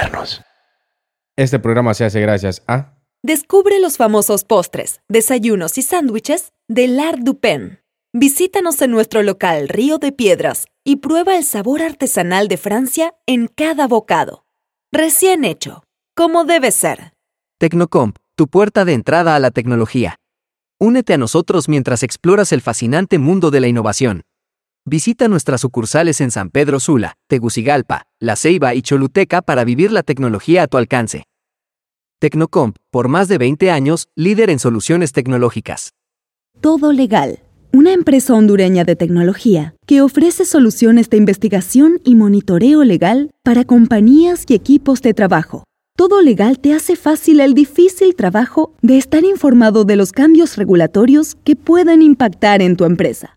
modernos. Este programa se hace gracias a... Descubre los famosos postres, desayunos y sándwiches de L'Art du Pen. Visítanos en nuestro local Río de Piedras y prueba el sabor artesanal de Francia en cada bocado. Recién hecho, como debe ser. Tecnocomp, tu puerta de entrada a la tecnología. Únete a nosotros mientras exploras el fascinante mundo de la innovación. Visita nuestras sucursales en San Pedro Sula, Tegucigalpa, La Ceiba y Choluteca para vivir la tecnología a tu alcance. Tecnocomp, por más de 20 años, líder en soluciones tecnológicas. Todo Legal, una empresa hondureña de tecnología que ofrece soluciones de investigación y monitoreo legal para compañías y equipos de trabajo. Todo Legal te hace fácil el difícil trabajo de estar informado de los cambios regulatorios que pueden impactar en tu empresa.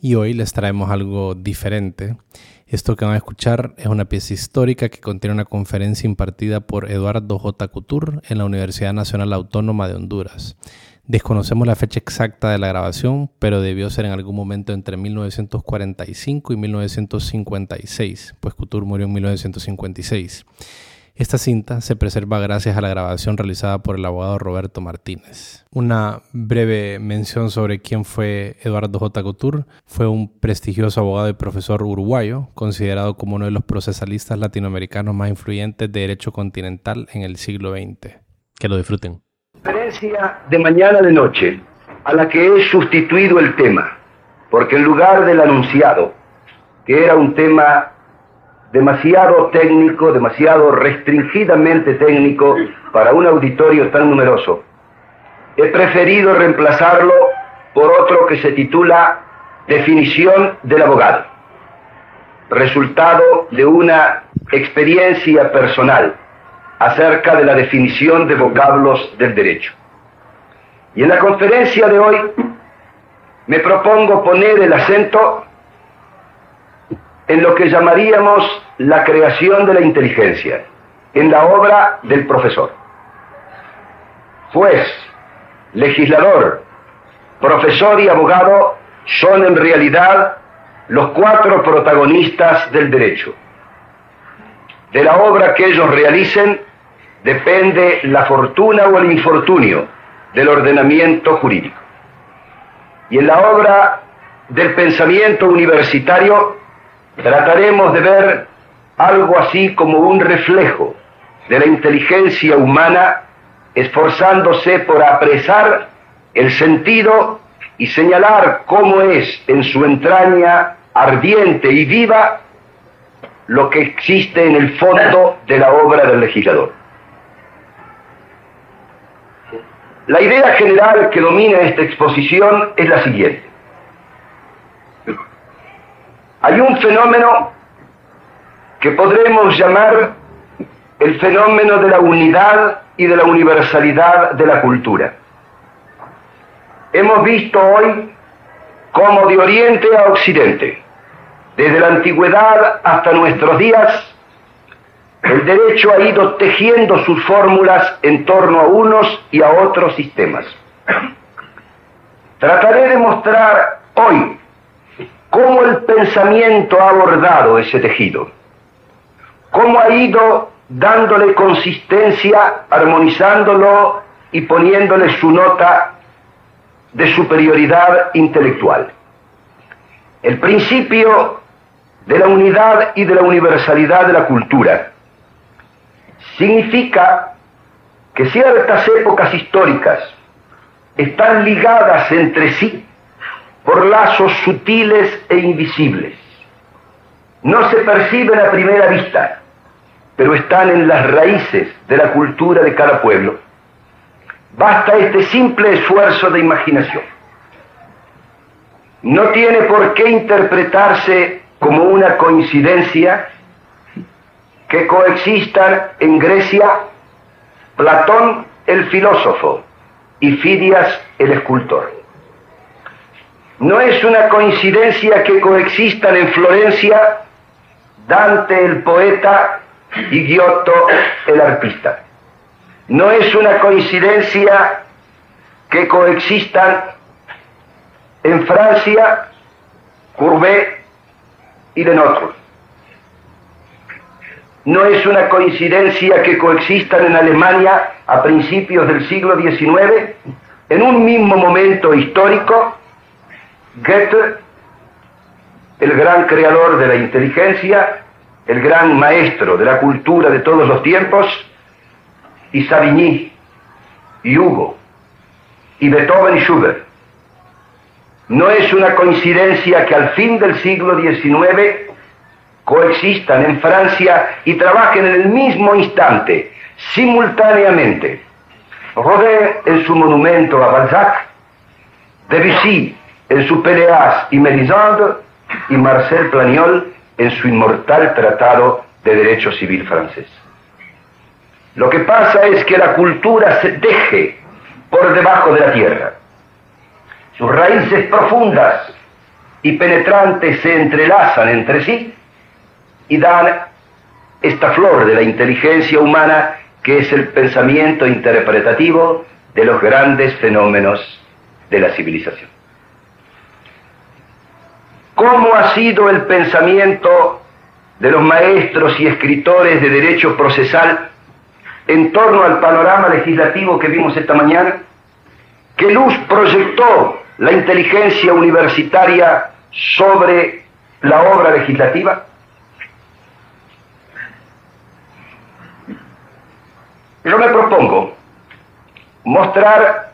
y hoy les traemos algo diferente. Esto que van a escuchar es una pieza histórica que contiene una conferencia impartida por Eduardo J. Couture en la Universidad Nacional Autónoma de Honduras. Desconocemos la fecha exacta de la grabación, pero debió ser en algún momento entre 1945 y 1956, pues Couture murió en 1956. Esta cinta se preserva gracias a la grabación realizada por el abogado Roberto Martínez. Una breve mención sobre quién fue Eduardo J. Couture. Fue un prestigioso abogado y profesor uruguayo, considerado como uno de los procesalistas latinoamericanos más influyentes de derecho continental en el siglo XX. Que lo disfruten. Conferencia de mañana de noche, a la que he sustituido el tema, porque en lugar del anunciado, que era un tema demasiado técnico, demasiado restringidamente técnico para un auditorio tan numeroso. He preferido reemplazarlo por otro que se titula Definición del abogado, resultado de una experiencia personal acerca de la definición de vocablos del derecho. Y en la conferencia de hoy me propongo poner el acento en lo que llamaríamos la creación de la inteligencia, en la obra del profesor. Juez, legislador, profesor y abogado son en realidad los cuatro protagonistas del derecho. De la obra que ellos realicen depende la fortuna o el infortunio del ordenamiento jurídico. Y en la obra del pensamiento universitario trataremos de ver algo así como un reflejo de la inteligencia humana esforzándose por apresar el sentido y señalar cómo es en su entraña ardiente y viva lo que existe en el fondo de la obra del legislador. La idea general que domina esta exposición es la siguiente. Hay un fenómeno que podremos llamar el fenómeno de la unidad y de la universalidad de la cultura. Hemos visto hoy cómo de oriente a occidente, desde la antigüedad hasta nuestros días, el derecho ha ido tejiendo sus fórmulas en torno a unos y a otros sistemas. Trataré de mostrar hoy cómo el pensamiento ha abordado ese tejido, cómo ha ido dándole consistencia, armonizándolo y poniéndole su nota de superioridad intelectual. El principio de la unidad y de la universalidad de la cultura significa que ciertas épocas históricas están ligadas entre sí por lazos sutiles e invisibles. No se perciben a primera vista, pero están en las raíces de la cultura de cada pueblo. Basta este simple esfuerzo de imaginación. No tiene por qué interpretarse como una coincidencia que coexistan en Grecia Platón el filósofo y Fidias el escultor. No es una coincidencia que coexistan en Florencia Dante el poeta y Giotto el artista. No es una coincidencia que coexistan en Francia Courbet y Lenotre. No es una coincidencia que coexistan en Alemania a principios del siglo XIX, en un mismo momento histórico, Goethe, el gran creador de la inteligencia, el gran maestro de la cultura de todos los tiempos, y Savigny, y Hugo, y Beethoven y Schubert. No es una coincidencia que al fin del siglo XIX coexistan en Francia y trabajen en el mismo instante, simultáneamente, Rodin en su monumento a Balzac, Debussy en su Péléas y Mélisande y Marcel Planiol en su inmortal tratado de derecho civil francés. Lo que pasa es que la cultura se teje por debajo de la tierra. Sus raíces profundas y penetrantes se entrelazan entre sí y dan esta flor de la inteligencia humana que es el pensamiento interpretativo de los grandes fenómenos de la civilización. ¿Cómo ha sido el pensamiento de los maestros y escritores de derecho procesal en torno al panorama legislativo que vimos esta mañana? ¿Qué luz proyectó la inteligencia universitaria sobre la obra legislativa? Yo me propongo mostrar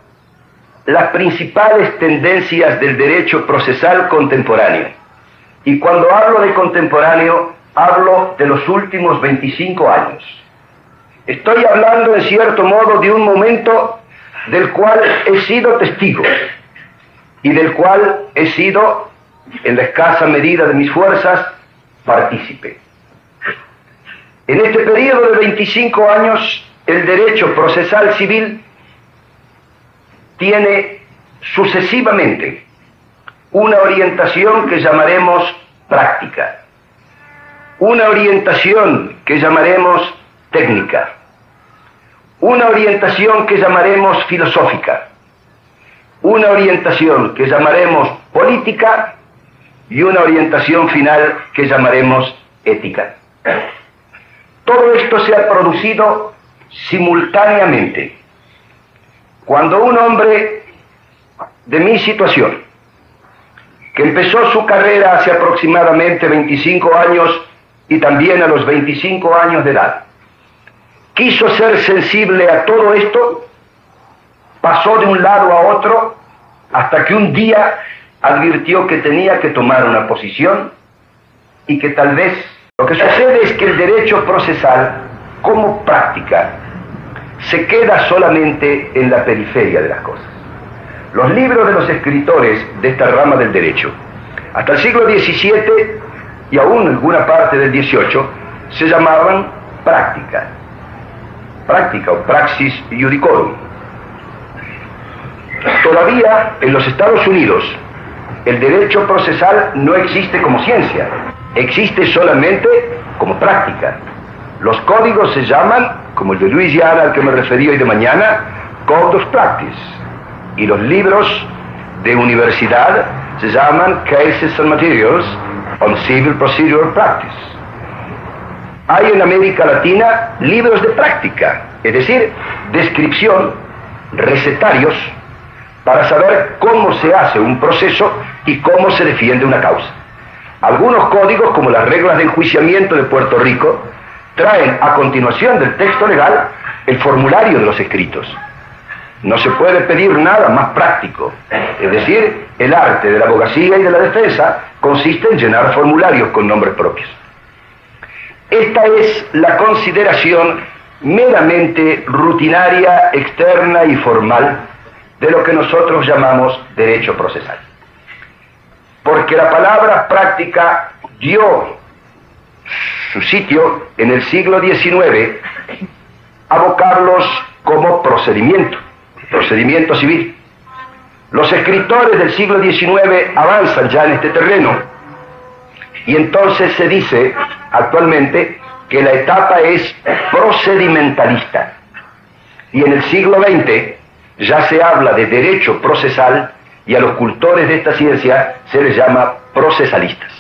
las principales tendencias del derecho procesal contemporáneo. Y cuando hablo de contemporáneo, hablo de los últimos 25 años. Estoy hablando, en cierto modo, de un momento del cual he sido testigo y del cual he sido, en la escasa medida de mis fuerzas, partícipe. En este periodo de 25 años, el derecho procesal civil tiene sucesivamente una orientación que llamaremos práctica, una orientación que llamaremos técnica, una orientación que llamaremos filosófica, una orientación que llamaremos política y una orientación final que llamaremos ética. Todo esto se ha producido simultáneamente. Cuando un hombre de mi situación, que empezó su carrera hace aproximadamente 25 años y también a los 25 años de edad, quiso ser sensible a todo esto, pasó de un lado a otro hasta que un día advirtió que tenía que tomar una posición y que tal vez lo que sucede es que el derecho procesal como práctica se queda solamente en la periferia de las cosas. Los libros de los escritores de esta rama del derecho, hasta el siglo XVII y aún alguna parte del XVIII, se llamaban práctica, práctica o praxis judicorum. Todavía en los Estados Unidos el derecho procesal no existe como ciencia, existe solamente como práctica. Los códigos se llaman, como el de Louisiana al que me referí hoy de mañana, Code of Practice. Y los libros de universidad se llaman Cases and Materials on Civil Procedural Practice. Hay en América Latina libros de práctica, es decir, descripción, recetarios, para saber cómo se hace un proceso y cómo se defiende una causa. Algunos códigos, como las reglas de enjuiciamiento de Puerto Rico, traen a continuación del texto legal el formulario de los escritos. No se puede pedir nada más práctico. Es decir, el arte de la abogacía y de la defensa consiste en llenar formularios con nombres propios. Esta es la consideración meramente rutinaria, externa y formal de lo que nosotros llamamos derecho procesal. Porque la palabra práctica dio su sitio en el siglo XIX a vocablos procedimiento, procedimiento civil. Los escritores del siglo XIX avanzan ya en este terreno y entonces se dice actualmente que la etapa es procedimentalista. Y en el siglo XX ya se habla de derecho procesal y a los cultores de esta ciencia se les llama procesalistas.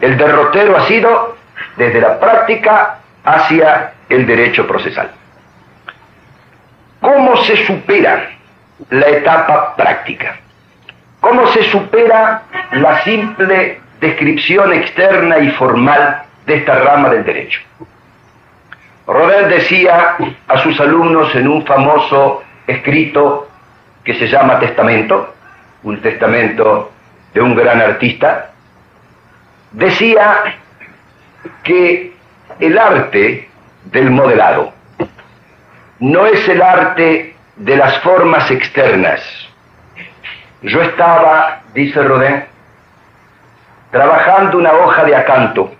El derrotero ha sido desde la práctica hacia el derecho procesal. ¿Cómo se supera la etapa práctica? ¿Cómo se supera la simple descripción externa y formal de esta rama del derecho? Rodin decía a sus alumnos en un famoso escrito que se llama Testamento, un testamento de un gran artista, decía que el arte del modelado no es el arte de las formas externas. Yo estaba, dice Rodin, trabajando una hoja de acanto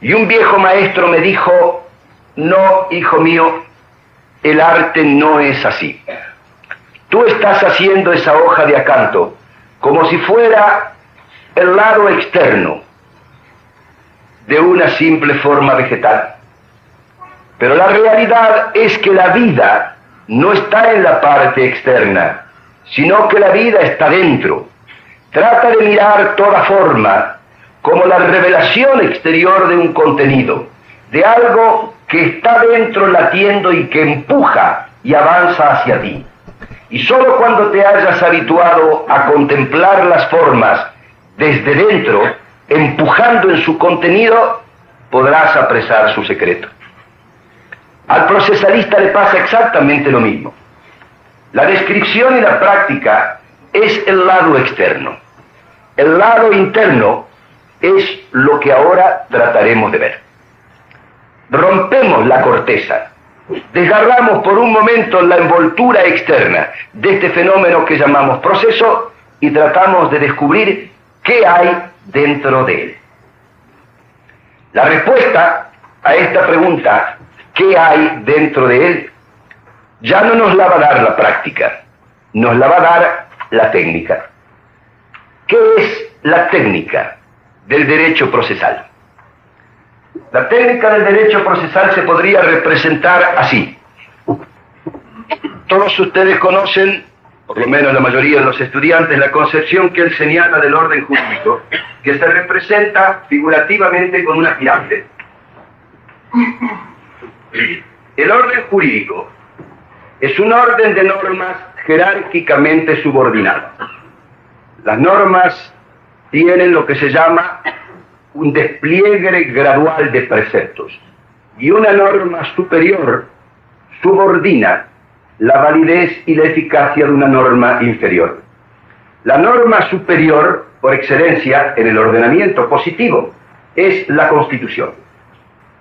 y un viejo maestro me dijo, no, hijo mío, el arte no es así. Tú estás haciendo esa hoja de acanto como si fuera el lado externo de una simple forma vegetal. Pero la realidad es que la vida no está en la parte externa, sino que la vida está dentro. Trata de mirar toda forma como la revelación exterior de un contenido, de algo que está dentro latiendo y que empuja y avanza hacia ti. Y sólo cuando te hayas habituado a contemplar las formas desde dentro, empujando en su contenido, podrás apresar su secreto. Al procesalista le pasa exactamente lo mismo. La descripción y la práctica es el lado externo. El lado interno es lo que ahora trataremos de ver. Rompemos la corteza, desgarramos por un momento la envoltura externa de este fenómeno que llamamos proceso y tratamos de descubrir qué hay dentro de él. La respuesta a esta pregunta, ¿qué hay dentro de él? Ya no nos la va a dar la práctica, nos la va a dar la técnica. ¿Qué es la técnica del derecho procesal? La técnica del derecho procesal se podría representar así. Todos ustedes conocen, por lo menos la mayoría de los estudiantes, la concepción que él señala del orden jurídico, que se representa figurativamente con una pirámide. El orden jurídico es un orden de normas jerárquicamente subordinadas. Las normas tienen lo que se llama un despliegue gradual de preceptos y una norma superior subordina la validez y la eficacia de una norma inferior. La norma superior, por excelencia, en el ordenamiento positivo, es la Constitución.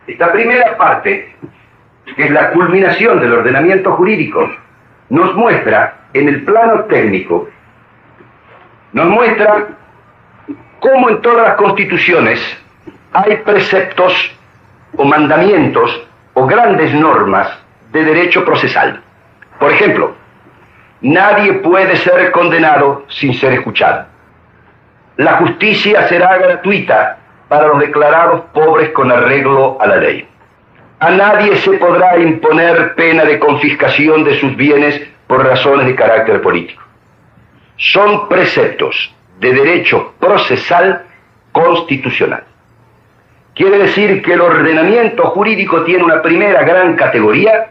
Esta primera parte, que es la culminación del ordenamiento jurídico, nos muestra en el plano técnico, nos muestra cómo en todas las constituciones hay preceptos o mandamientos o grandes normas de derecho procesal. Por ejemplo, nadie puede ser condenado sin ser escuchado. La justicia será gratuita para los declarados pobres con arreglo a la ley. A nadie se podrá imponer pena de confiscación de sus bienes por razones de carácter político. Son preceptos de derecho procesal constitucional. Quiere decir que el ordenamiento jurídico tiene una primera gran categoría,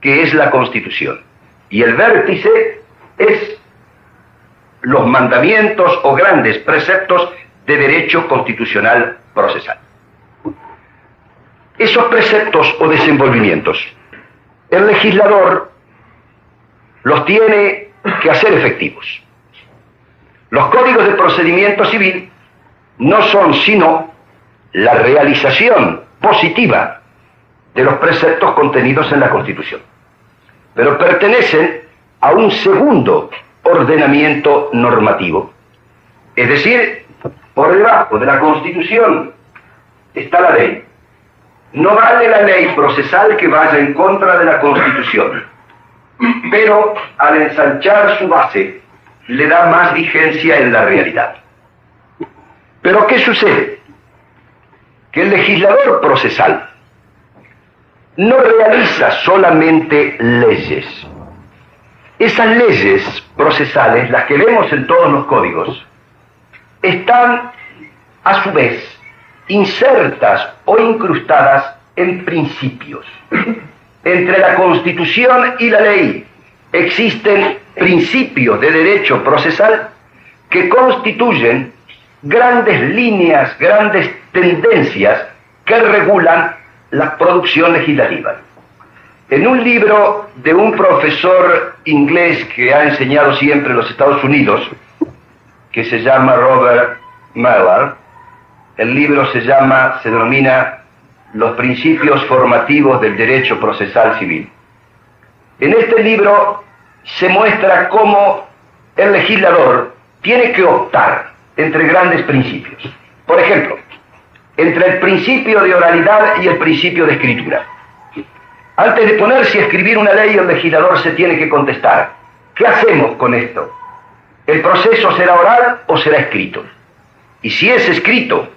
que es la Constitución. Y el vértice es los mandamientos o grandes preceptos de derecho constitucional procesal. Esos preceptos o desenvolvimientos, el legislador los tiene que hacer efectivos. Los códigos de procedimiento civil no son sino la realización positiva de los preceptos contenidos en la Constitución, pero pertenecen a un segundo ordenamiento normativo. Es decir, por debajo de la Constitución está la ley. No vale la ley procesal que vaya en contra de la Constitución, pero al ensanchar su base le da más vigencia en la realidad. Pero ¿qué sucede? Que el legislador procesal no realiza solamente leyes. Esas leyes procesales, las que vemos en todos los códigos, están a su vez insertas o incrustadas en principios. Entre la Constitución y la ley existen principios de derecho procesal que constituyen grandes líneas, grandes tendencias que regulan la producción legislativa. En un libro de un profesor inglés que ha enseñado siempre en los Estados Unidos, que se llama Robert Mallard, el libro se llama, se denomina Los principios formativos del derecho procesal civil. En este libro se muestra cómo el legislador tiene que optar entre grandes principios. Por ejemplo, entre el principio de oralidad y el principio de escritura. Antes de ponerse a escribir una ley, el legislador se tiene que contestar, ¿qué hacemos con esto? ¿El proceso será oral o será escrito? Y si es escrito,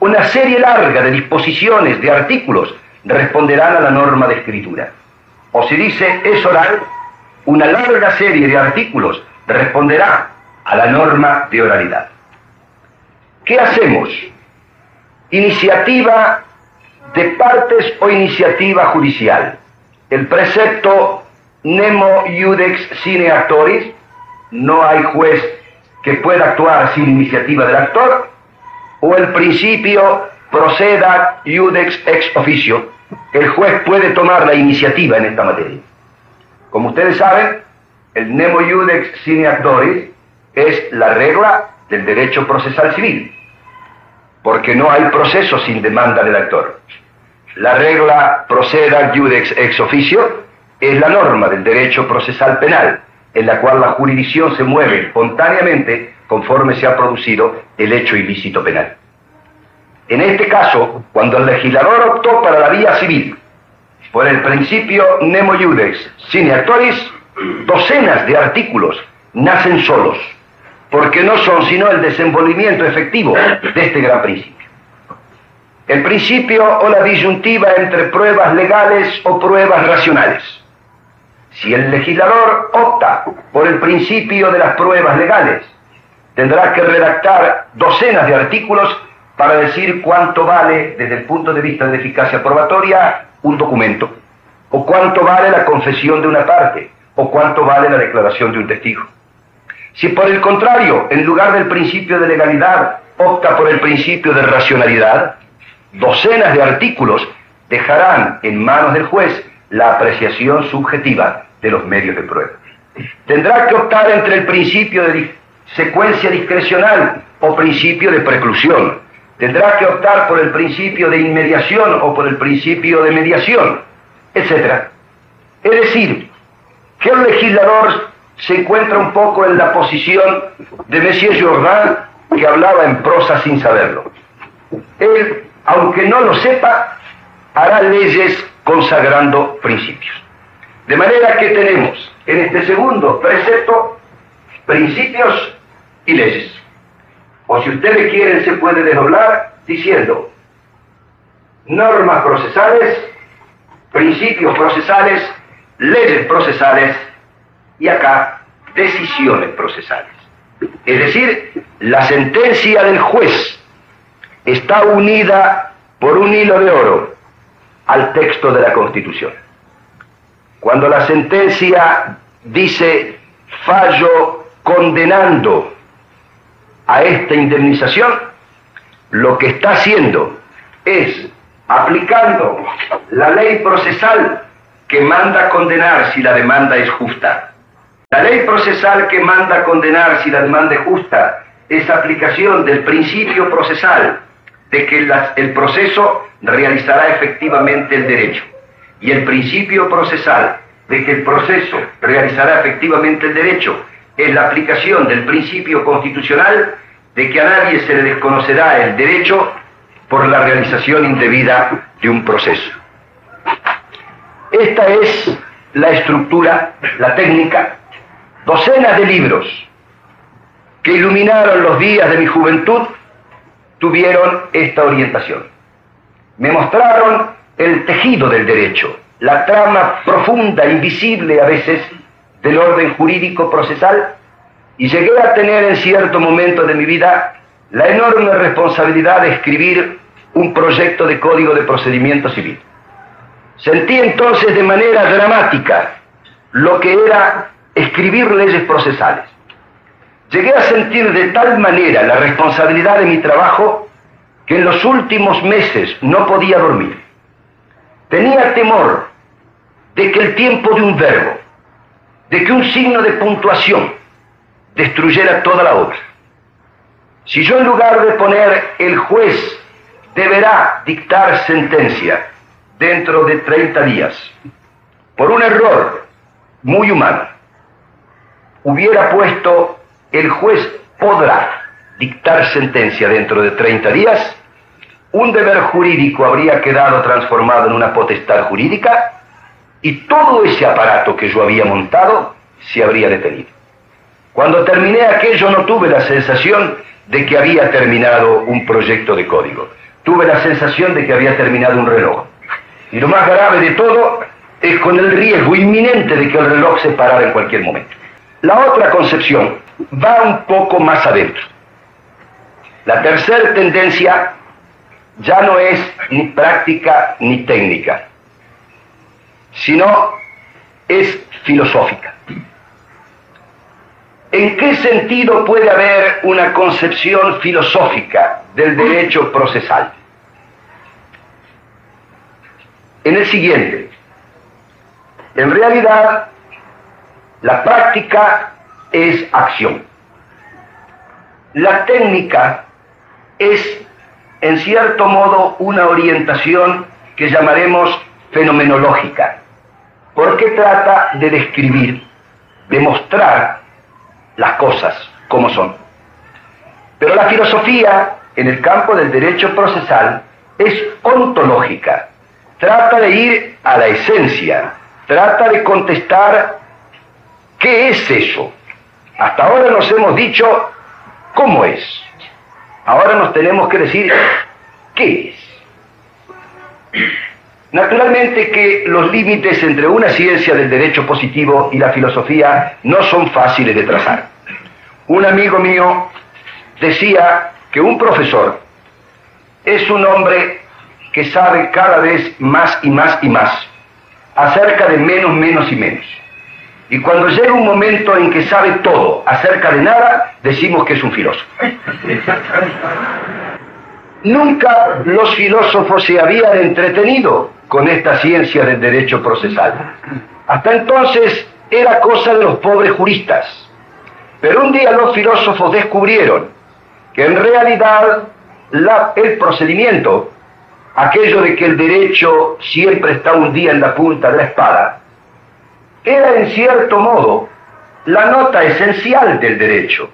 una serie larga de disposiciones, de artículos, responderán a la norma de escritura. O si dice es oral, una larga serie de artículos responderá a la norma de oralidad. ¿Qué hacemos? Iniciativa de partes o iniciativa judicial. El precepto nemo iudex sine actoris, no hay juez que pueda actuar sin iniciativa del actor, o el principio proceda iudex ex officio, el juez puede tomar la iniciativa en esta materia. Como ustedes saben, el nemo iudex sine actoris es la regla del derecho procesal civil, porque no hay proceso sin demanda del actor. La regla proceda iudex ex officio es la norma del derecho procesal penal, en la cual la jurisdicción se mueve espontáneamente conforme se ha producido el hecho ilícito penal. En este caso, cuando el legislador optó para la vía civil, por el principio nemo iudex sine actoris, docenas de artículos nacen solos, porque no son sino el desenvolvimiento efectivo de este gran principio. El principio o la disyuntiva entre pruebas legales o pruebas racionales. Si el legislador opta por el principio de las pruebas legales, tendrá que redactar docenas de artículos para decir cuánto vale desde el punto de vista de eficacia probatoria un documento, o cuánto vale la confesión de una parte, o cuánto vale la declaración de un testigo. Si por el contrario, en lugar del principio de legalidad, opta por el principio de racionalidad, docenas de artículos dejarán en manos del juez la apreciación subjetiva de los medios de prueba. Tendrá que optar entre el principio de secuencia discrecional o principio de preclusión. Tendrá que optar por el principio de inmediación o por el principio de mediación, etc. Es decir, que el legislador se encuentra un poco en la posición de Messier Jourdain, que hablaba en prosa sin saberlo. Él aunque no lo sepa, hará leyes consagrando principios. De manera que tenemos en este segundo precepto principios y leyes. O si ustedes quieren se puede desdoblar diciendo normas procesales, principios procesales, leyes procesales y acá decisiones procesales. Es decir, la sentencia del juez está unida por un hilo de oro al texto de la Constitución. Cuando la sentencia dice fallo condenando a esta indemnización, lo que está haciendo es aplicando la ley procesal que manda condenar si la demanda es justa. La ley procesal que manda condenar si la demanda es justa es aplicación del principio procesal de que el proceso realizará efectivamente el derecho y el principio procesal de que el proceso realizará efectivamente el derecho es la aplicación del principio constitucional de que a nadie se le desconocerá el derecho por la realización indebida de un proceso. Esta es la estructura, la técnica, docenas de libros que iluminaron los días de mi juventud tuvieron esta orientación. Me mostraron el tejido del derecho, la trama profunda, invisible a veces, del orden jurídico procesal, y llegué a tener en cierto momento de mi vida la enorme responsabilidad de escribir un proyecto de código de procedimiento civil. Sentí entonces de manera dramática lo que era escribir leyes procesales. Llegué a sentir de tal manera la responsabilidad de mi trabajo que en los últimos meses no podía dormir. Tenía temor de que el tiempo de un verbo, de que un signo de puntuación destruyera toda la obra. Si yo en lugar de poner el juez deberá dictar sentencia dentro de 30 días por un error muy humano, hubiera puesto el juez podrá dictar sentencia dentro de 30 días, un deber jurídico habría quedado transformado en una potestad jurídica y todo ese aparato que yo había montado se habría detenido. Cuando terminé aquello no tuve la sensación de que había terminado un proyecto de código. Tuve la sensación de que había terminado un reloj. Y lo más grave de todo es con el riesgo inminente de que el reloj se parara en cualquier momento. La otra concepción va un poco más adentro. La tercera tendencia ya no es ni práctica ni técnica, sino es filosófica. ¿En qué sentido puede haber una concepción filosófica del derecho procesal? En el siguiente, en realidad, la práctica es acción. La técnica es, en cierto modo, una orientación que llamaremos fenomenológica, porque trata de describir, de mostrar las cosas como son. Pero la filosofía en el campo del derecho procesal es ontológica, trata de ir a la esencia, trata de contestar qué es eso. Hasta ahora nos hemos dicho cómo es. Ahora nos tenemos que decir qué es. Naturalmente que los límites entre una ciencia del derecho positivo y la filosofía no son fáciles de trazar. Un amigo mío decía que un profesor es un hombre que sabe cada vez más y más y más acerca de menos, menos y menos. Y cuando llega un momento en que sabe todo acerca de nada, decimos que es un filósofo. Nunca los filósofos se habían entretenido con esta ciencia del derecho procesal. Hasta entonces era cosa de los pobres juristas. Pero un día los filósofos descubrieron que en realidad el procedimiento, aquello de que el derecho siempre está un día en la punta de la espada, era en cierto modo la nota esencial del derecho,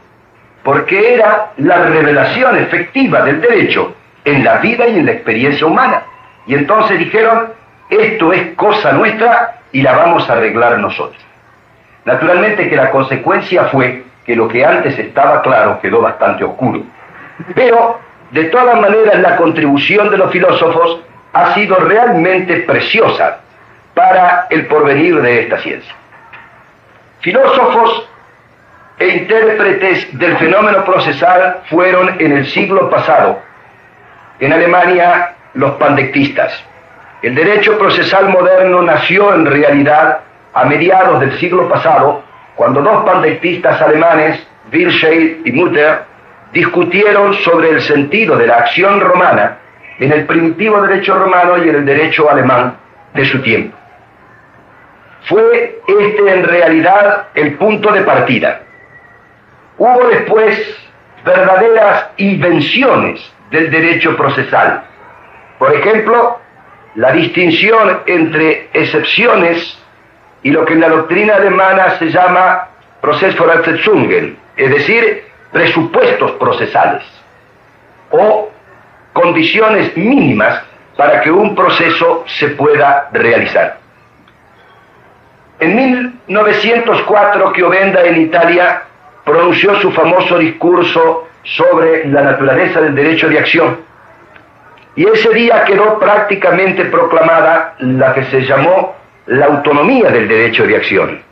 porque era la revelación efectiva del derecho en la vida y en la experiencia humana. Y entonces dijeron, esto es cosa nuestra y la vamos a arreglar nosotros. Naturalmente que la consecuencia fue que lo que antes estaba claro quedó bastante oscuro. Pero, de todas maneras, la contribución de los filósofos ha sido realmente preciosa para el porvenir de esta ciencia. Filósofos e intérpretes del fenómeno procesal fueron en el siglo pasado, en Alemania, los pandectistas. El derecho procesal moderno nació en realidad a mediados del siglo pasado, cuando dos pandectistas alemanes, Wilscheid y Mutter, discutieron sobre el sentido de la acción romana en el primitivo derecho romano y en el derecho alemán de su tiempo. Fue este en realidad el punto de partida. Hubo después verdaderas invenciones del derecho procesal. Por ejemplo, la distinción entre excepciones y lo que en la doctrina alemana se llama Prozessvoraussetzungen, es decir, presupuestos procesales o condiciones mínimas para que un proceso se pueda realizar. 1904 que Ovenda en Italia pronunció su famoso discurso sobre la naturaleza del derecho de acción. Y ese día quedó prácticamente proclamada la que se llamó la autonomía del derecho de acción.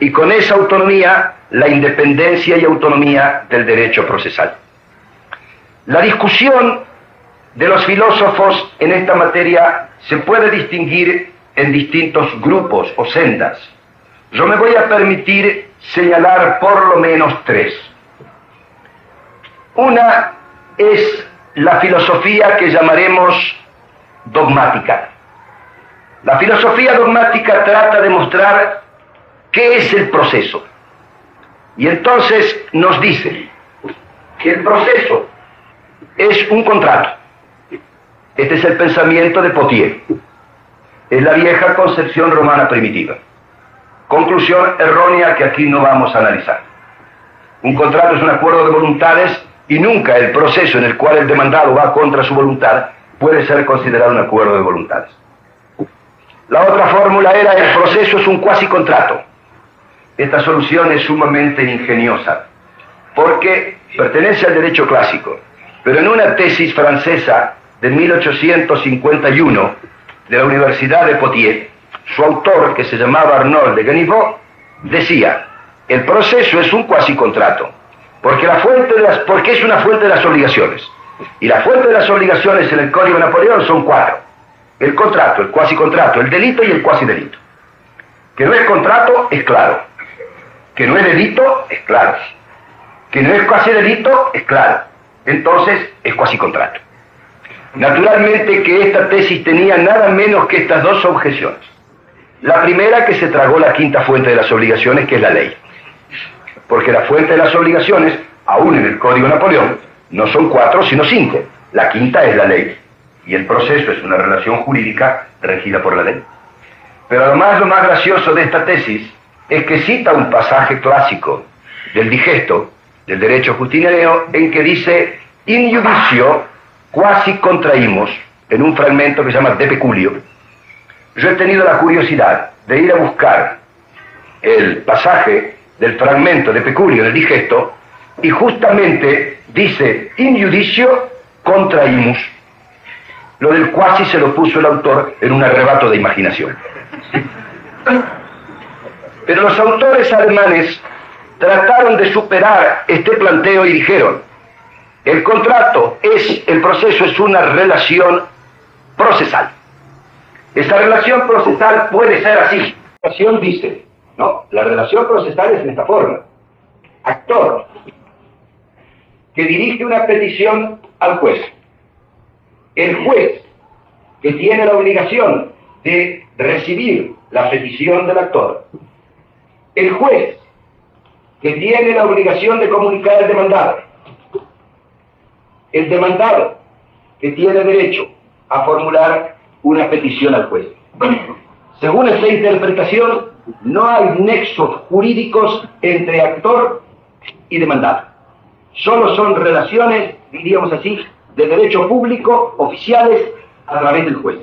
Y con esa autonomía, la independencia y autonomía del derecho procesal. La discusión de los filósofos en esta materia se puede distinguir en distintos grupos o sendas. Yo me voy a permitir señalar por lo menos tres. Una es la filosofía que llamaremos dogmática. La filosofía dogmática trata de mostrar qué es el proceso. Y entonces nos dice que el proceso es un contrato. Este es el pensamiento de Potier. Es la vieja concepción romana primitiva. Conclusión errónea que aquí no vamos a analizar. Un contrato es un acuerdo de voluntades y nunca el proceso en el cual el demandado va contra su voluntad puede ser considerado un acuerdo de voluntades. La otra fórmula era el proceso es un cuasi contrato. Esta solución es sumamente ingeniosa porque pertenece al derecho clásico, pero en una tesis francesa de 1851 de la Universidad de Poitiers, su autor, que se llamaba Arnold de Ganivaux, decía, el proceso es un cuasi contrato, porque, la fuente de las, porque es una fuente de las obligaciones. Y la fuente de las obligaciones en el Código de Napoleón son cuatro. El contrato, el cuasi contrato, el delito y el cuasi delito. Que no es contrato, es claro. Que no es delito, es claro. Que no es cuasi delito, es claro. Entonces, es cuasi contrato. Naturalmente que esta tesis tenía nada menos que estas dos objeciones. La primera que se tragó la quinta fuente de las obligaciones, que es la ley. Porque la fuente de las obligaciones, aún en el Código Napoleón, no son cuatro, sino cinco. La quinta es la ley. Y el proceso es una relación jurídica regida por la ley. Pero además lo más gracioso de esta tesis es que cita un pasaje clásico del digesto, del derecho justiniereo, en que dice, in judicio quasi contraímos, en un fragmento que se llama De Peculio. Yo he tenido la curiosidad de ir a buscar el pasaje del fragmento de Peculio del digesto y justamente dice in judicio contraímos. Lo del cuasi se lo puso el autor en un arrebato de imaginación. Pero los autores alemanes trataron de superar este planteo y dijeron, el contrato es, el proceso es una relación procesal. Esa relación procesal puede ser así. La relación dice, no, la relación procesal es de esta forma. Actor que dirige una petición al juez. El juez que tiene la obligación de recibir la petición del actor. El juez que tiene la obligación de comunicar al demandado el demandado que tiene derecho a formular una petición al juez. Según esta interpretación, no hay nexos jurídicos entre actor y demandado. Solo son relaciones, diríamos así, de derecho público, oficiales, a través del juez.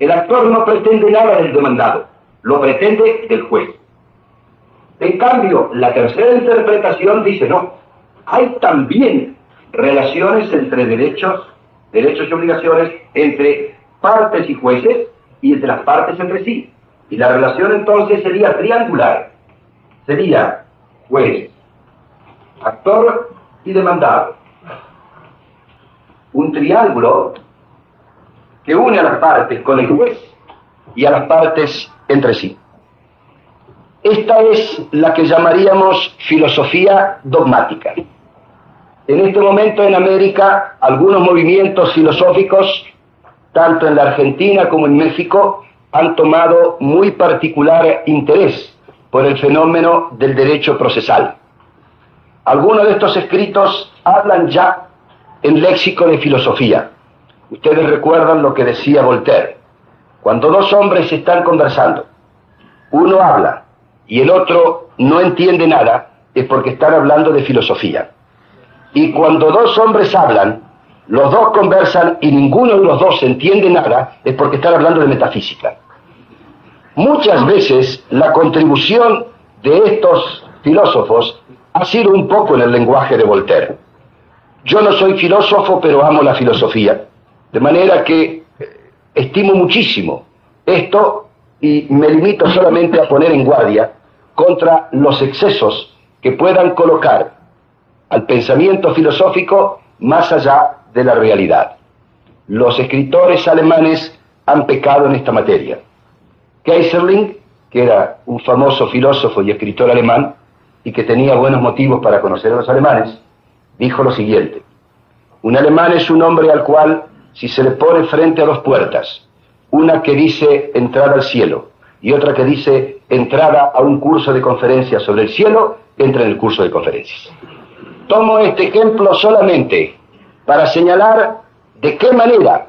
El actor no pretende nada del demandado, lo pretende del juez. En cambio, la tercera interpretación dice no, hay también relaciones entre derechos, derechos y obligaciones entre partes y jueces y entre las partes entre sí. Y la relación entonces sería triangular. Sería juez, actor y demandado. Un triángulo que une a las partes con el juez y a las partes entre sí. Esta es la que llamaríamos filosofía dogmática. En este momento en América, algunos movimientos filosóficos, tanto en la Argentina como en México, han tomado muy particular interés por el fenómeno del derecho procesal. Algunos de estos escritos hablan ya en léxico de filosofía. Ustedes recuerdan lo que decía Voltaire. Cuando dos hombres están conversando, uno habla y el otro no entiende nada, es porque están hablando de filosofía. Y cuando dos hombres hablan, los dos conversan y ninguno de los dos entiende nada, es porque están hablando de metafísica. Muchas veces la contribución de estos filósofos ha sido un poco en el lenguaje de Voltaire. Yo no soy filósofo, pero amo la filosofía, de manera que eh, estimo muchísimo esto y me limito solamente a poner en guardia contra los excesos que puedan colocar al pensamiento filosófico más allá de la realidad. Los escritores alemanes han pecado en esta materia. Kaiserling, que era un famoso filósofo y escritor alemán y que tenía buenos motivos para conocer a los alemanes, dijo lo siguiente, un alemán es un hombre al cual, si se le pone frente a dos puertas, una que dice entrada al cielo y otra que dice entrada a un curso de conferencias sobre el cielo, entra en el curso de conferencias. Tomo este ejemplo solamente para señalar de qué manera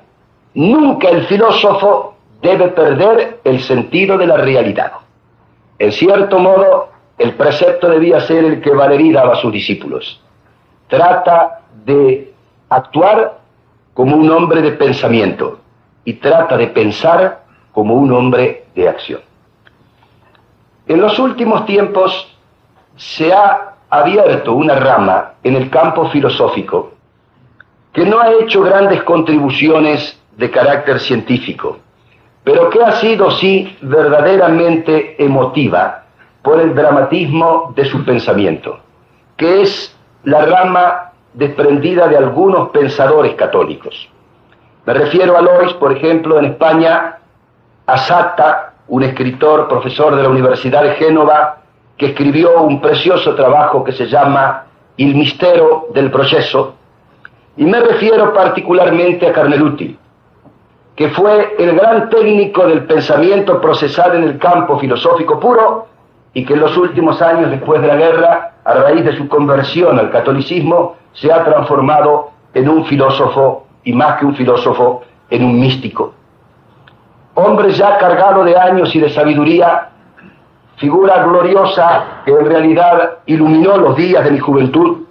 nunca el filósofo debe perder el sentido de la realidad. En cierto modo, el precepto debía ser el que Valerí daba a sus discípulos. Trata de actuar como un hombre de pensamiento y trata de pensar como un hombre de acción. En los últimos tiempos se ha abierto una rama en el campo filosófico que no ha hecho grandes contribuciones de carácter científico, pero que ha sido sí verdaderamente emotiva por el dramatismo de su pensamiento, que es la rama desprendida de algunos pensadores católicos. Me refiero a Lois, por ejemplo, en España, a Sata, un escritor, profesor de la Universidad de Génova, que escribió un precioso trabajo que se llama Il mistero del proceso, y me refiero particularmente a Carneluti, que fue el gran técnico del pensamiento procesal en el campo filosófico puro y que en los últimos años después de la guerra, a raíz de su conversión al catolicismo, se ha transformado en un filósofo y más que un filósofo, en un místico. Hombre ya cargado de años y de sabiduría, figura gloriosa que en realidad iluminó los días de mi juventud,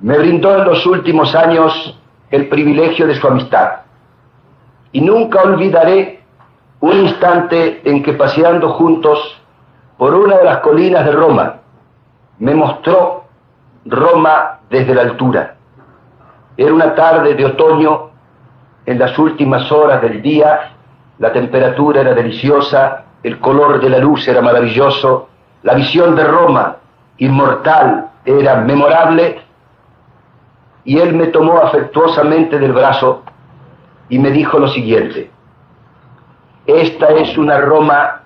me brindó en los últimos años el privilegio de su amistad. Y nunca olvidaré un instante en que paseando juntos por una de las colinas de Roma, me mostró Roma desde la altura. Era una tarde de otoño, en las últimas horas del día, la temperatura era deliciosa, el color de la luz era maravilloso, la visión de Roma, inmortal, era memorable, y él me tomó afectuosamente del brazo y me dijo lo siguiente, esta es una Roma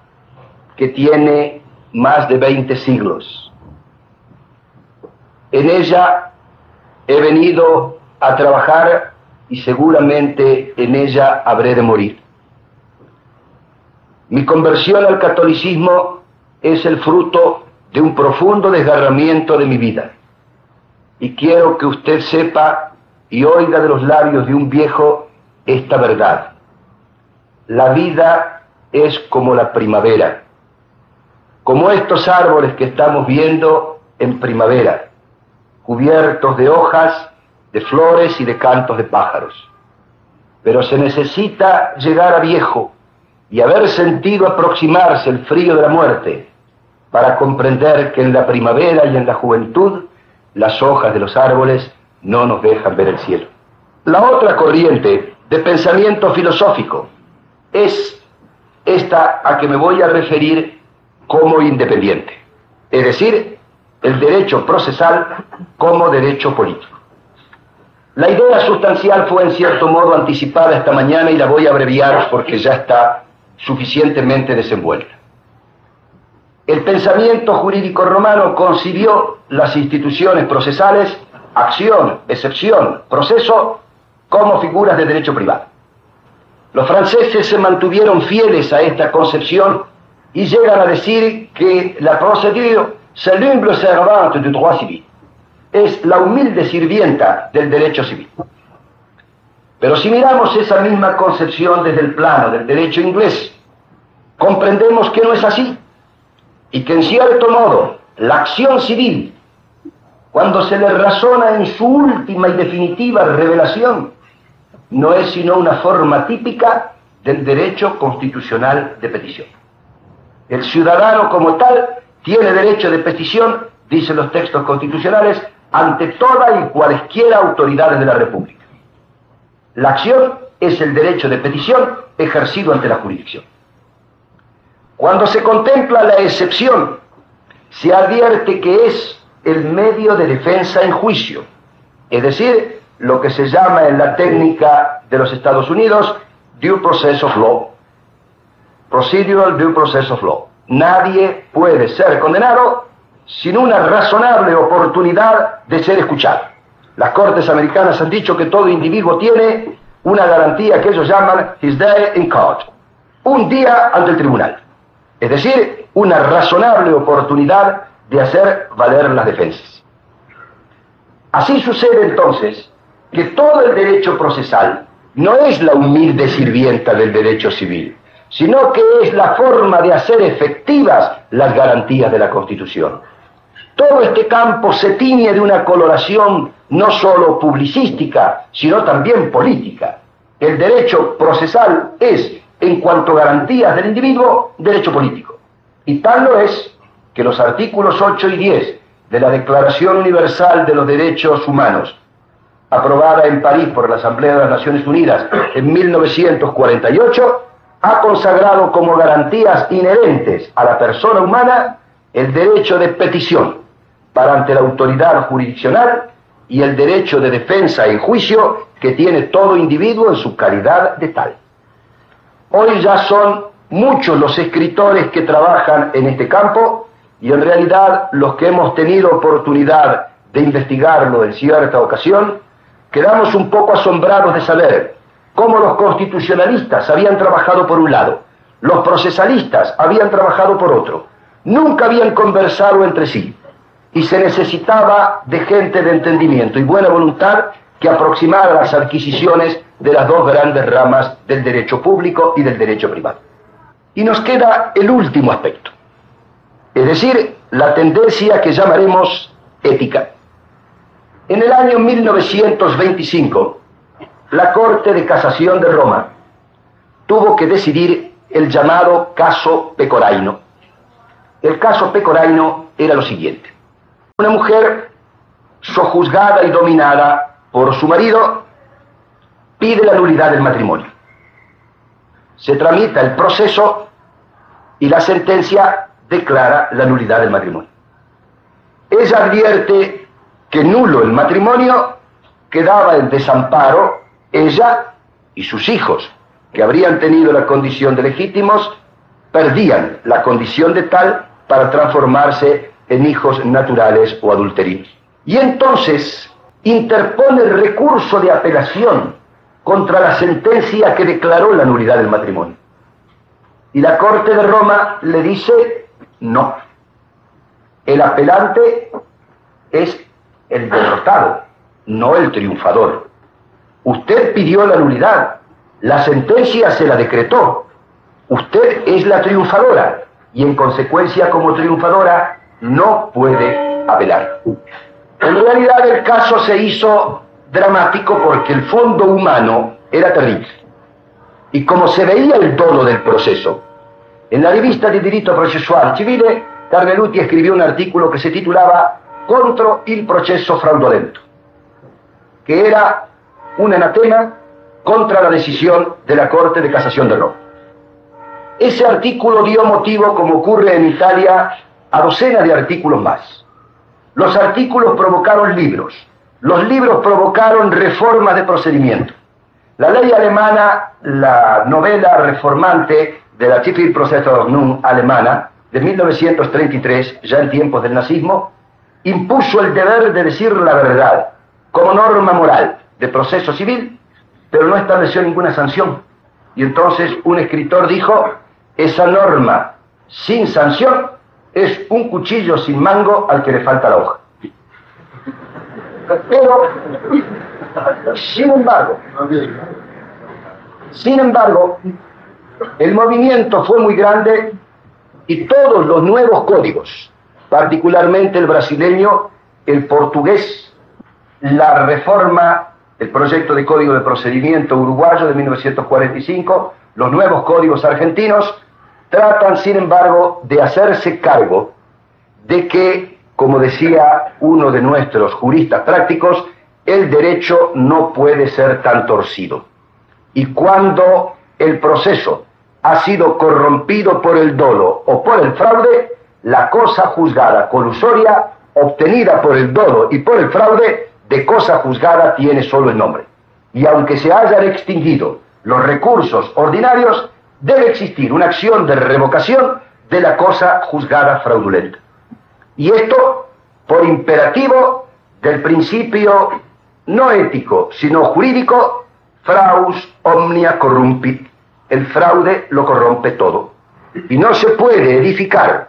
que tiene más de 20 siglos. En ella he venido a trabajar y seguramente en ella habré de morir. Mi conversión al catolicismo es el fruto de un profundo desgarramiento de mi vida. Y quiero que usted sepa y oiga de los labios de un viejo esta verdad. La vida es como la primavera, como estos árboles que estamos viendo en primavera, cubiertos de hojas de flores y de cantos de pájaros. Pero se necesita llegar a viejo y haber sentido aproximarse el frío de la muerte para comprender que en la primavera y en la juventud las hojas de los árboles no nos dejan ver el cielo. La otra corriente de pensamiento filosófico es esta a que me voy a referir como independiente, es decir, el derecho procesal como derecho político. La idea sustancial fue en cierto modo anticipada esta mañana y la voy a abreviar porque ya está suficientemente desenvuelta. El pensamiento jurídico romano concibió las instituciones procesales, acción, excepción, proceso, como figuras de derecho privado. Los franceses se mantuvieron fieles a esta concepción y llegan a decir que la procédure c'est l'humble servante du droit civil es la humilde sirvienta del derecho civil. Pero si miramos esa misma concepción desde el plano del derecho inglés, comprendemos que no es así y que en cierto modo la acción civil, cuando se le razona en su última y definitiva revelación, no es sino una forma típica del derecho constitucional de petición. El ciudadano como tal tiene derecho de petición, dicen los textos constitucionales, ante todas y cualesquiera autoridades de la República. La acción es el derecho de petición ejercido ante la jurisdicción. Cuando se contempla la excepción, se advierte que es el medio de defensa en juicio, es decir, lo que se llama en la técnica de los Estados Unidos due process of law, procedural due process of law. Nadie puede ser condenado sin una razonable oportunidad de ser escuchado. Las cortes americanas han dicho que todo individuo tiene una garantía que ellos llaman his day in court, un día ante el tribunal, es decir, una razonable oportunidad de hacer valer las defensas. Así sucede entonces que todo el derecho procesal no es la humilde sirvienta del derecho civil, sino que es la forma de hacer efectivas las garantías de la Constitución. Todo este campo se tiñe de una coloración no sólo publicística, sino también política. El derecho procesal es, en cuanto a garantías del individuo, derecho político. Y tal lo es que los artículos 8 y 10 de la Declaración Universal de los Derechos Humanos, aprobada en París por la Asamblea de las Naciones Unidas en 1948, ha consagrado como garantías inherentes a la persona humana el derecho de petición para ante la autoridad jurisdiccional y el derecho de defensa en juicio que tiene todo individuo en su calidad de tal. Hoy ya son muchos los escritores que trabajan en este campo y en realidad los que hemos tenido oportunidad de investigarlo en cierta ocasión, quedamos un poco asombrados de saber cómo los constitucionalistas habían trabajado por un lado, los procesalistas habían trabajado por otro, nunca habían conversado entre sí y se necesitaba de gente de entendimiento y buena voluntad que aproximara las adquisiciones de las dos grandes ramas del derecho público y del derecho privado. Y nos queda el último aspecto, es decir, la tendencia que llamaremos ética. En el año 1925, la Corte de Casación de Roma tuvo que decidir el llamado caso Pecoraino. El caso Pecoraino era lo siguiente. Una mujer sojuzgada y dominada por su marido pide la nulidad del matrimonio. Se tramita el proceso y la sentencia declara la nulidad del matrimonio. Ella advierte que nulo el matrimonio quedaba en desamparo ella y sus hijos, que habrían tenido la condición de legítimos, perdían la condición de tal para transformarse en hijos naturales o adulterinos. Y entonces interpone el recurso de apelación contra la sentencia que declaró la nulidad del matrimonio. Y la Corte de Roma le dice, no, el apelante es el derrotado, no el triunfador. Usted pidió la nulidad, la sentencia se la decretó, usted es la triunfadora y en consecuencia como triunfadora no puede apelar. En realidad el caso se hizo dramático porque el fondo humano era terrible. Y como se veía el tono del proceso, en la revista de Diritto Processuale Civile, Carneluti escribió un artículo que se titulaba Contro il processo fraudolento, que era un anatema contra la decisión de la Corte de Casación de Roma. Ese artículo dio motivo, como ocurre en Italia, a docenas de artículos más. Los artículos provocaron libros, los libros provocaron reformas de procedimiento. La ley alemana, la novela reformante de la Civil Procedordnung alemana de 1933, ya en tiempos del nazismo, impuso el deber de decir la verdad como norma moral de proceso civil, pero no estableció ninguna sanción. Y entonces un escritor dijo, esa norma sin sanción es un cuchillo sin mango al que le falta la hoja. Pero, sin embargo, sin embargo, el movimiento fue muy grande y todos los nuevos códigos, particularmente el brasileño, el portugués, la reforma, el proyecto de código de procedimiento uruguayo de 1945, los nuevos códigos argentinos, tratan, sin embargo, de hacerse cargo de que, como decía uno de nuestros juristas prácticos, el derecho no puede ser tan torcido. Y cuando el proceso ha sido corrompido por el dolo o por el fraude, la cosa juzgada colusoria, obtenida por el dolo y por el fraude, de cosa juzgada tiene solo el nombre. Y aunque se hayan extinguido los recursos ordinarios, debe existir una acción de revocación de la cosa juzgada fraudulenta. Y esto por imperativo del principio no ético, sino jurídico, fraus omnia corrumpit. El fraude lo corrompe todo. Y no se puede edificar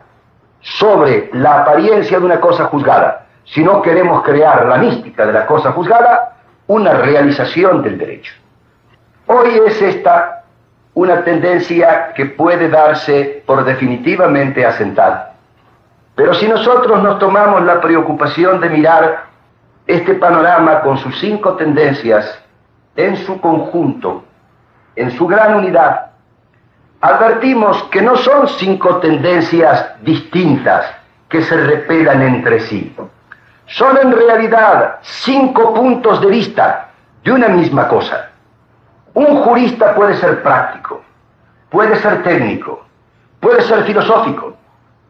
sobre la apariencia de una cosa juzgada, si no queremos crear la mística de la cosa juzgada, una realización del derecho. Hoy es esta una tendencia que puede darse por definitivamente asentada. Pero si nosotros nos tomamos la preocupación de mirar este panorama con sus cinco tendencias en su conjunto, en su gran unidad, advertimos que no son cinco tendencias distintas que se repelan entre sí. Son en realidad cinco puntos de vista de una misma cosa. Un jurista puede ser práctico, puede ser técnico, puede ser filosófico,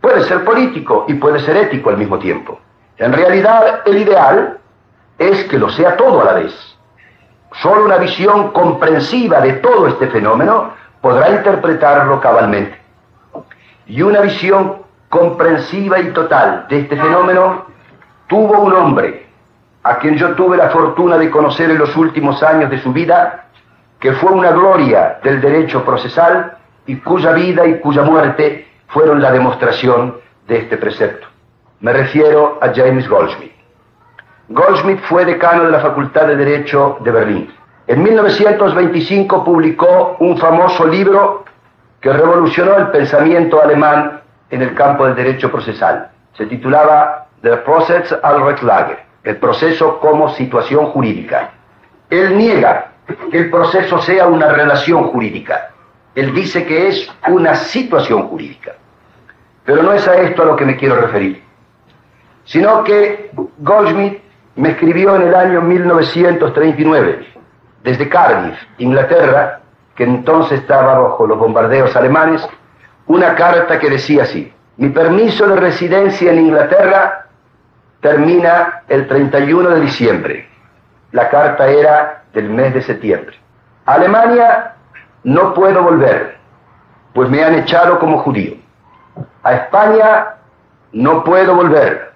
puede ser político y puede ser ético al mismo tiempo. En realidad, el ideal es que lo sea todo a la vez. Solo una visión comprensiva de todo este fenómeno podrá interpretarlo cabalmente. Y una visión comprensiva y total de este fenómeno tuvo un hombre, a quien yo tuve la fortuna de conocer en los últimos años de su vida, que fue una gloria del derecho procesal y cuya vida y cuya muerte fueron la demostración de este precepto. Me refiero a James Goldsmith. Goldsmith fue decano de la Facultad de Derecho de Berlín. En 1925 publicó un famoso libro que revolucionó el pensamiento alemán en el campo del derecho procesal. Se titulaba The Process als Rechtslage, el proceso como situación jurídica. Él niega que el proceso sea una relación jurídica. Él dice que es una situación jurídica. Pero no es a esto a lo que me quiero referir, sino que Goldsmith me escribió en el año 1939, desde Cardiff, Inglaterra, que entonces estaba bajo los bombardeos alemanes, una carta que decía así, mi permiso de residencia en Inglaterra termina el 31 de diciembre. La carta era del mes de septiembre. Alemania no puedo volver, pues me han echado como judío. A España no puedo volver,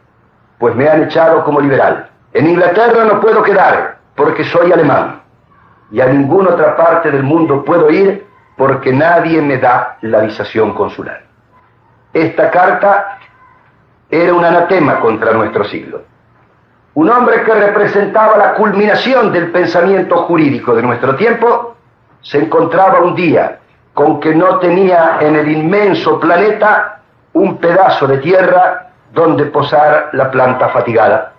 pues me han echado como liberal. En Inglaterra no puedo quedar, porque soy alemán. Y a ninguna otra parte del mundo puedo ir, porque nadie me da la visación consular. Esta carta era un anatema contra nuestro siglo. Un hombre que representaba la culminación del pensamiento jurídico de nuestro tiempo, se encontraba un día con que no tenía en el inmenso planeta un pedazo de tierra donde posar la planta fatigada.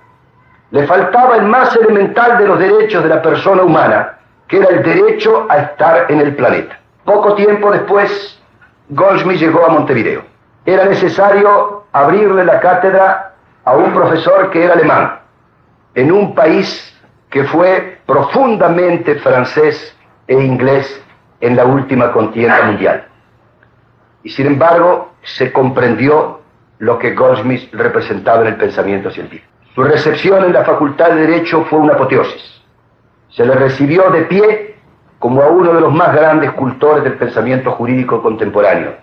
Le faltaba el más elemental de los derechos de la persona humana, que era el derecho a estar en el planeta. Poco tiempo después, Goldsmith llegó a Montevideo. Era necesario abrirle la cátedra a un profesor que era alemán, en un país que fue profundamente francés e inglés en la última contienda mundial. Y sin embargo, se comprendió lo que Goldsmith representaba en el pensamiento científico. Su recepción en la Facultad de Derecho fue una apoteosis. Se le recibió de pie como a uno de los más grandes cultores del pensamiento jurídico contemporáneo,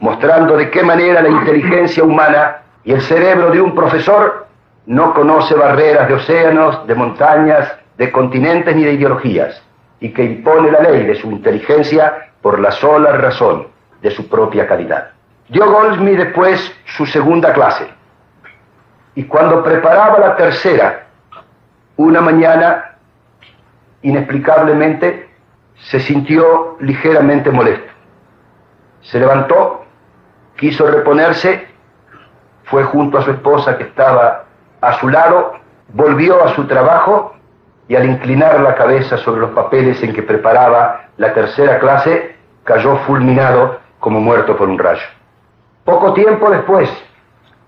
mostrando de qué manera la inteligencia humana y el cerebro de un profesor no conoce barreras de océanos, de montañas, de continentes ni de ideologías, y que impone la ley de su inteligencia por la sola razón de su propia calidad. Dio Goldsmith después su segunda clase, y cuando preparaba la tercera, una mañana, inexplicablemente, se sintió ligeramente molesto. Se levantó, quiso reponerse, fue junto a su esposa que estaba a su lado, volvió a su trabajo y al inclinar la cabeza sobre los papeles en que preparaba la tercera clase, cayó fulminado como muerto por un rayo. Poco tiempo después,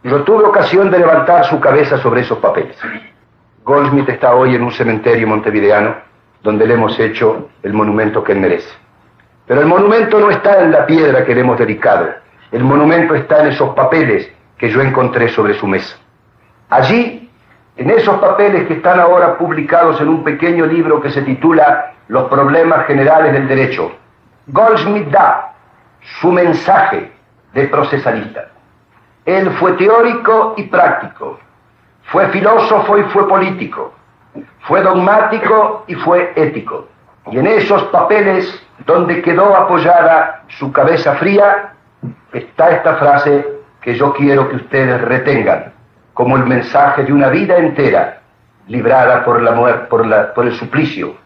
Yo tuve ocasión de levantar su cabeza sobre esos papeles. Goldsmith está hoy en un cementerio montevideano donde le hemos hecho el monumento que él merece. Pero el monumento no está en la piedra que le hemos dedicado. El monumento está en esos papeles que yo encontré sobre su mesa. Allí, en esos papeles que están ahora publicados en un pequeño libro que se titula Los problemas generales del derecho, Goldsmith da su mensaje de procesalista. Él fue teórico y práctico, fue filósofo y fue político, fue dogmático y fue ético. Y en esos papeles donde quedó apoyada su cabeza fría está esta frase que yo quiero que ustedes retengan como el mensaje de una vida entera librada por, la muerte, por, la, por el suplicio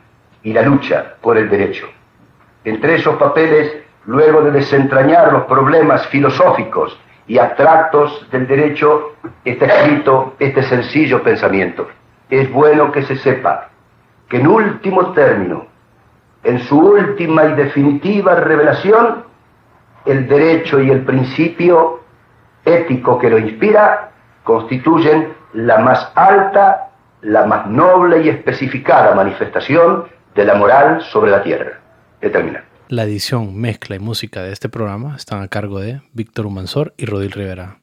y la lucha por el derecho. Entre esos papeles, luego de desentrañar los problemas filosóficos y abstractos del derecho, está escrito este sencillo pensamiento. Es bueno que se sepa que en último término, en su última y definitiva revelación, el derecho y el principio ético que lo inspira constituyen la más alta, la más noble y especificada manifestación de la moral sobre la tierra. He. La edición, mezcla y música de este programa están a cargo de Víctor Humansor y Rodil Rivera.